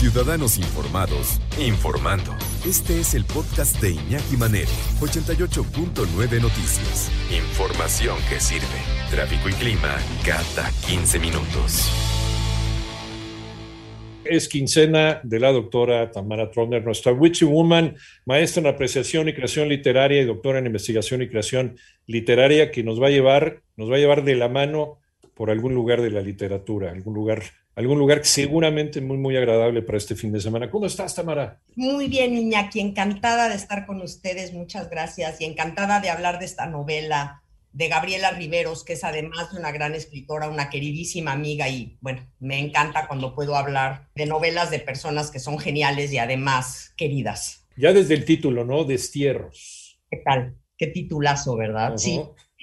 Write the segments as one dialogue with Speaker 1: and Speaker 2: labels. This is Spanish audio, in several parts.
Speaker 1: Ciudadanos Informados, informando. Este es el podcast de Iñaki Manero, 88.9 Noticias. Información que sirve. Tráfico y clima cada 15 minutos.
Speaker 2: Es quincena de la doctora Tamara Trotner, nuestra Witchy Woman, maestra en apreciación y creación literaria y doctora en investigación y creación literaria, que nos va a llevar, nos va a llevar de la mano por algún lugar de la literatura, algún lugar algún lugar seguramente muy, muy agradable para este fin de semana. ¿Cómo estás, Tamara?
Speaker 3: Muy bien, Iñaki, encantada de estar con ustedes, muchas gracias, y encantada de hablar de esta novela de Gabriela Riveros, que es además de una gran escritora, una queridísima amiga, y bueno, me encanta cuando puedo hablar de novelas de personas que son geniales y además queridas.
Speaker 2: Ya desde el título, ¿no? Destierros.
Speaker 3: ¿Qué tal? Qué titulazo, ¿verdad? Sí.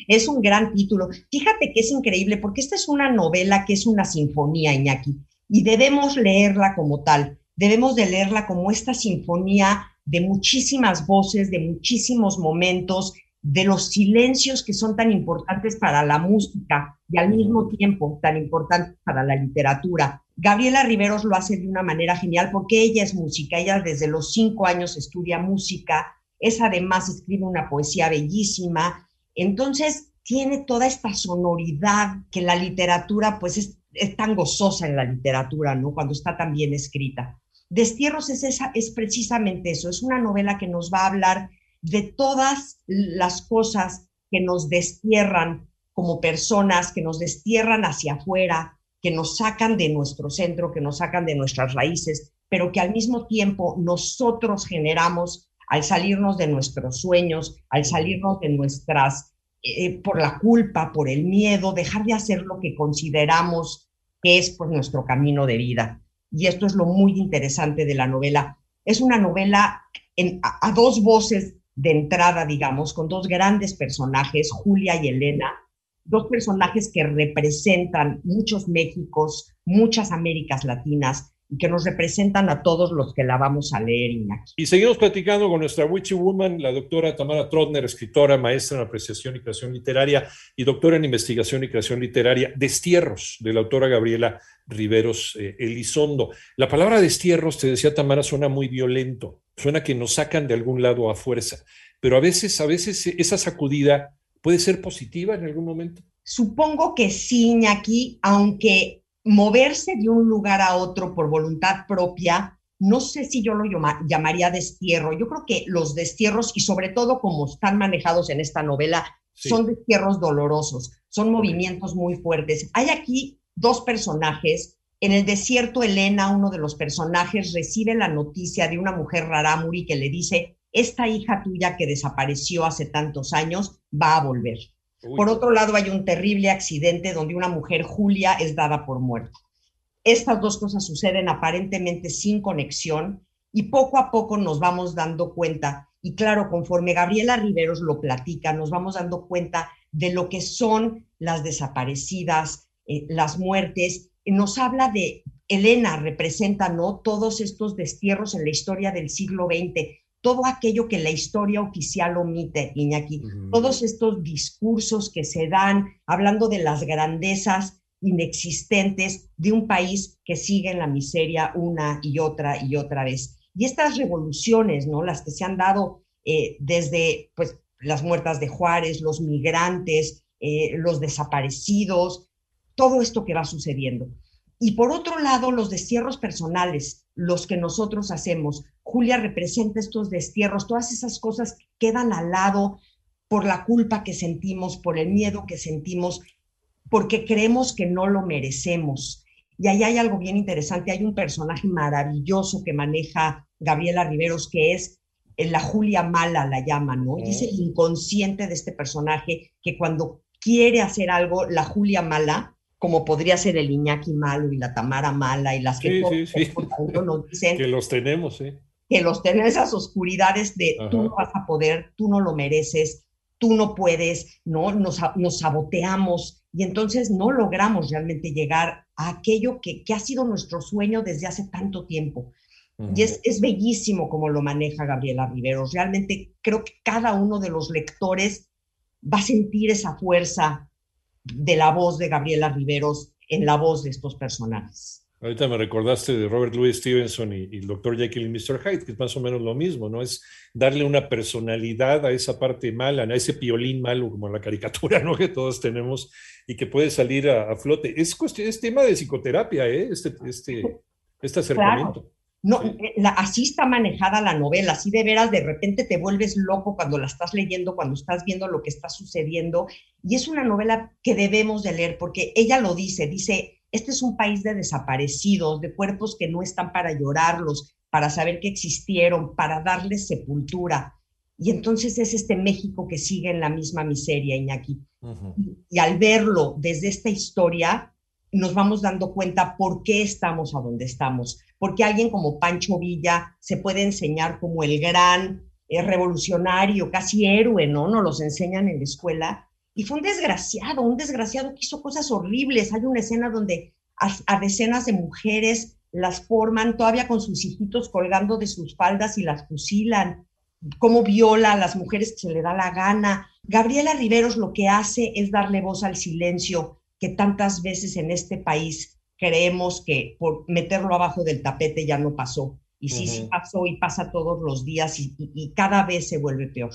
Speaker 3: Es un gran título. Fíjate que es increíble porque esta es una novela que es una sinfonía, Iñaki, y debemos leerla como tal. Debemos de leerla como esta sinfonía de muchísimas voces, de muchísimos momentos, de los silencios que son tan importantes para la música y al mismo tiempo tan importantes para la literatura. Gabriela Riveros lo hace de una manera genial porque ella es música, ella desde los cinco años estudia música, es además escribe una poesía bellísima, entonces, tiene toda esta sonoridad que la literatura, pues es, tan gozosa en la literatura, ¿no? Cuando está tan bien escrita. Destierros es, esa, es precisamente eso, es una novela que nos va a hablar de todas las cosas que nos destierran como personas, que nos destierran hacia afuera, que nos sacan de nuestro centro, que nos sacan de nuestras raíces, pero que al mismo tiempo nosotros generamos al salirnos de nuestros sueños, al salirnos de nuestras, eh, por la culpa, por el miedo, dejar de hacer lo que consideramos que es pues, nuestro camino de vida. Y esto es lo muy interesante de la novela. Es una novela a, a dos voces de entrada, digamos, con dos grandes personajes, Julia y Elena, dos personajes que representan muchos Méxicos, muchas Américas Latinas, y que nos representan a todos los que la vamos a leer.
Speaker 2: Y seguimos platicando con nuestra Witchy Woman, la doctora Tamara Trotner, escritora, maestra en apreciación y creación literaria y doctora en investigación y creación literaria, Destierros, de la autora Gabriela Riveros eh, Elizondo. La palabra destierros, te decía Tamara, suena muy violento, suena que nos sacan de algún lado a fuerza, pero a veces, a veces esa sacudida puede ser positiva en algún momento.
Speaker 3: Supongo que sí, Iñaki, aunque moverse de un lugar a otro por voluntad propia, no sé si yo lo llamaría destierro. Yo creo que los destierros, y sobre todo como están manejados en esta novela, son destierros dolorosos, son movimientos muy fuertes. Hay aquí dos personajes. En el desierto, Elena, uno de los personajes, recibe la noticia de una mujer rarámuri que le dice, esta hija tuya que desapareció hace tantos años va a volver. Por otro lado, hay un terrible accidente donde una mujer, Julia, es dada por muerta. Estas dos cosas suceden aparentemente sin conexión y poco a poco nos vamos dando cuenta, y claro, conforme Gabriela Riveros lo platica, nos vamos dando cuenta de lo que son las desaparecidas, eh, las muertes. Nos habla de, Elena representa, ¿no? Todos estos destierros en la historia del siglo XX, todo aquello que la historia oficial omite, Iñaki, todos estos discursos que se dan hablando de las grandezas inexistentes de un país que sigue en la miseria una y otra y otra vez. Y estas revoluciones, ¿no? Las que se han dado eh, desde, pues, las muertas de Juárez, los migrantes, eh, los desaparecidos, todo esto que va sucediendo. Y por otro lado, los destierros personales, los que nosotros hacemos. Julia representa estos destierros, todas esas cosas que quedan al lado por la culpa que sentimos, por el miedo que sentimos, porque creemos que no lo merecemos. Y ahí hay algo bien interesante, hay un personaje maravilloso que maneja Gabriela Riveros, que es la Julia mala, la llama, ¿no? Y es el inconsciente de este personaje que cuando quiere hacer algo, la Julia mala como podría ser el Iñaki malo y la Tamara mala y las que
Speaker 2: sí, sí, nos dicen que los tenemos,
Speaker 3: que los tenemos esas oscuridades de tú no vas a poder, tú no lo mereces, tú no puedes, ¿no? Nos, nos saboteamos y entonces no logramos realmente llegar a aquello que, que ha sido nuestro sueño desde hace tanto tiempo. Y es, es, bellísimo como lo maneja Gabriela Riveros. Realmente creo que cada uno de los lectores va a sentir esa fuerza, de la voz de Gabriela Riveros en la voz de estos personajes.
Speaker 2: Ahorita me recordaste de Robert Louis Stevenson y, el Dr. Jekyll y Mr. Hyde, que es más o menos lo mismo, ¿no? Es darle una personalidad a esa parte mala, a ese piolín malo, como la caricatura, ¿no? Que todos tenemos y que puede salir a, flote. Es, cuestión, es tema de psicoterapia, ¿eh? Este, este, este acercamiento.
Speaker 3: No, eh, así está manejada la novela, así de veras de repente te vuelves loco cuando la estás leyendo, cuando estás viendo lo que está sucediendo. Y es una novela que debemos de leer porque ella lo dice, dice, este es un país de desaparecidos, de cuerpos que no están para llorarlos, para saber que existieron, para darles sepultura. Y entonces es este México que sigue en la misma miseria, Iñaki. Y al verlo desde esta historia, nos vamos dando cuenta por qué estamos a donde estamos. Porque alguien como Pancho Villa se puede enseñar como el gran eh, revolucionario, casi héroe, ¿no? Nos los enseñan en la escuela, y fue un desgraciado, un desgraciado que hizo cosas horribles. Hay una escena donde a, decenas de mujeres las forman todavía con sus hijitos colgando de sus faldas y las fusilan. Cómo viola a las mujeres que se le da la gana. Gabriela Riveros lo que hace es darle voz al silencio que tantas veces en este país creemos que por meterlo abajo del tapete ya no pasó. Y sí, sí pasó y pasa todos los días y cada vez se vuelve peor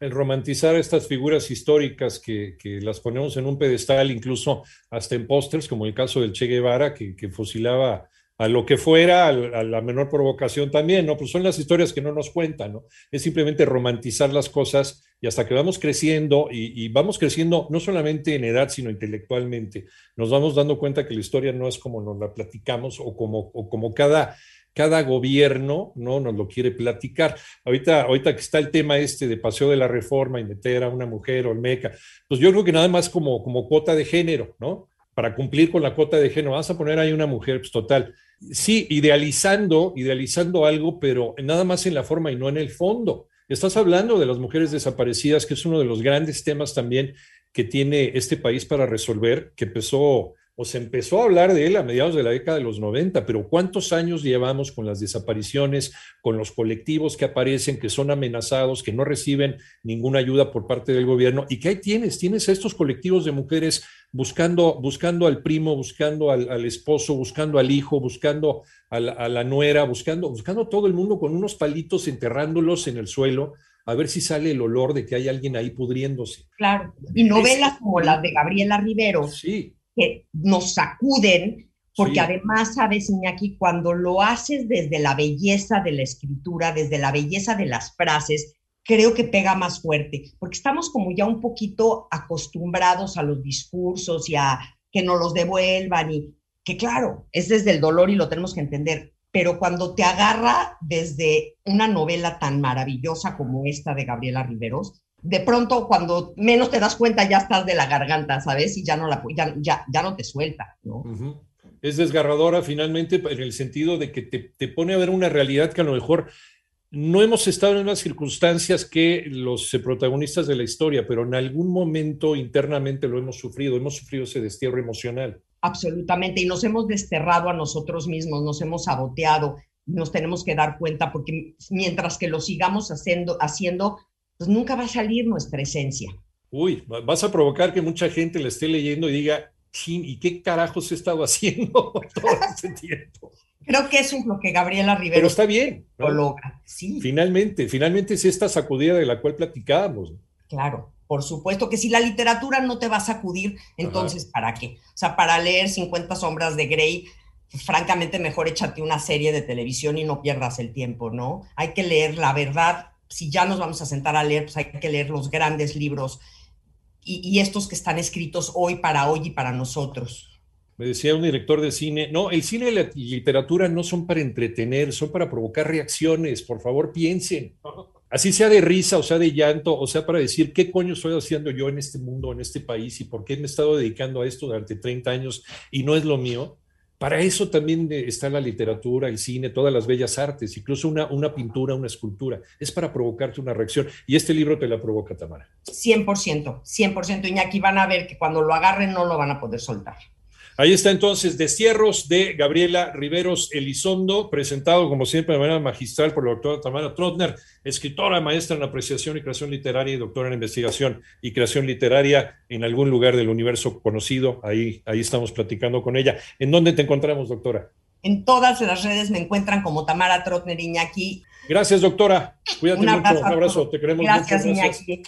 Speaker 2: el romantizar estas figuras históricas que, las ponemos en un pedestal, incluso hasta en pósters, como el caso del Che Guevara, que, fusilaba a lo que fuera, a, la menor provocación también, ¿no? Pues son las historias que no nos cuentan, ¿no? Es simplemente romantizar las cosas y hasta que vamos creciendo y, vamos creciendo no solamente en edad, sino intelectualmente, nos vamos dando cuenta que la historia no es como nos la platicamos o como, o como cada cada gobierno no nos lo quiere platicar. Ahorita, ahorita que está el tema este de paseo de la reforma y meter a una mujer o meca, pues yo creo que nada más como, como cuota de género, ¿no? Para cumplir con la cuota de género, vas a poner ahí una mujer, pues total. Sí, idealizando, idealizando algo, pero nada más en la forma y no en el fondo. Estás hablando de las mujeres desaparecidas, que es uno de los grandes temas también que tiene este país para resolver, que empezó o se empezó a hablar de él a mediados de la década de los 90, pero ¿cuántos años llevamos con las desapariciones, con los colectivos que aparecen, que son amenazados, que no reciben ninguna ayuda por parte del gobierno? ¿Y qué ahí tienes? Tienes estos colectivos de mujeres buscando, buscando al primo, buscando al, esposo, buscando al hijo, buscando a la, nuera, buscando, buscando todo el mundo con unos palitos enterrándolos en el suelo a ver si sale el olor de que hay alguien ahí pudriéndose.
Speaker 3: Claro, y novelas como las de Gabriela Rivero,
Speaker 2: sí
Speaker 3: que nos sacuden, porque además, sabes, Iñaki, cuando lo haces desde la belleza de la escritura, desde la belleza de las frases, creo que pega más fuerte, porque estamos como ya un poquito acostumbrados a los discursos y a que nos los devuelvan y que claro, es desde el dolor y lo tenemos que entender, pero cuando te agarra desde una novela tan maravillosa como esta de Gabriela Riveros, de pronto cuando menos te das cuenta ya estás de la garganta, ¿sabes? Y ya no, la, ya, ya, ya no te suelta, ¿no?
Speaker 2: Es desgarradora finalmente en el sentido de que te, te, pone a ver una realidad que a lo mejor no hemos estado en las circunstancias que los protagonistas de la historia, pero en algún momento internamente lo hemos sufrido, hemos sufrido ese destierro emocional.
Speaker 3: Absolutamente, y nos hemos desterrado a nosotros mismos, nos hemos saboteado, nos tenemos que dar cuenta, porque mientras que lo sigamos haciendo, haciendo pues nunca va a salir nuestra esencia.
Speaker 2: Uy, vas a provocar que mucha gente le esté leyendo y diga, ¿y qué carajos he estado haciendo todo este tiempo?
Speaker 3: Creo que eso es lo que Gabriela Rivero
Speaker 2: Pero está bien.
Speaker 3: Lo logra, sí.
Speaker 2: Finalmente, finalmente es esta sacudida de la cual platicábamos.
Speaker 3: Claro, por supuesto que si la literatura no te va a sacudir, entonces ¿para qué? O sea, para leer 50 sombras de Grey, francamente mejor échate una serie de televisión y no pierdas el tiempo, ¿no? Hay que leer la verdad si ya nos vamos a sentar a leer, pues hay que leer los grandes libros y, estos que están escritos hoy para hoy y para nosotros.
Speaker 2: Me decía un director de cine, no, el cine y la literatura no son para entretener, son para provocar reacciones, por favor piensen. Así sea de risa, o sea de llanto, o sea para decir qué coño estoy haciendo yo en este mundo, en este país y por qué me he estado dedicando a esto durante 30 años y no es lo mío. Para eso también está la literatura, el cine, todas las bellas artes, incluso una, una pintura, una escultura. Es para provocarte una reacción. Y este libro te la provoca, Tamara.
Speaker 3: 100%, 100%. Iñaki van a ver que cuando lo agarren no lo van a poder soltar.
Speaker 2: Ahí está entonces Destierros de Gabriela Riveros Elizondo, presentado como siempre de manera magistral por la doctora Tamara Trotner, escritora, maestra en apreciación y creación literaria y doctora en investigación y creación literaria en algún lugar del universo conocido. Ahí, ahí estamos platicando con ella. ¿En dónde te encontramos, doctora?
Speaker 3: En todas las redes me encuentran como Tamara Trotner Iñaki.
Speaker 2: Gracias, doctora. Cuídate mucho. Un abrazo. Te queremos
Speaker 3: gracias, mucho. Gracias, Iñaki.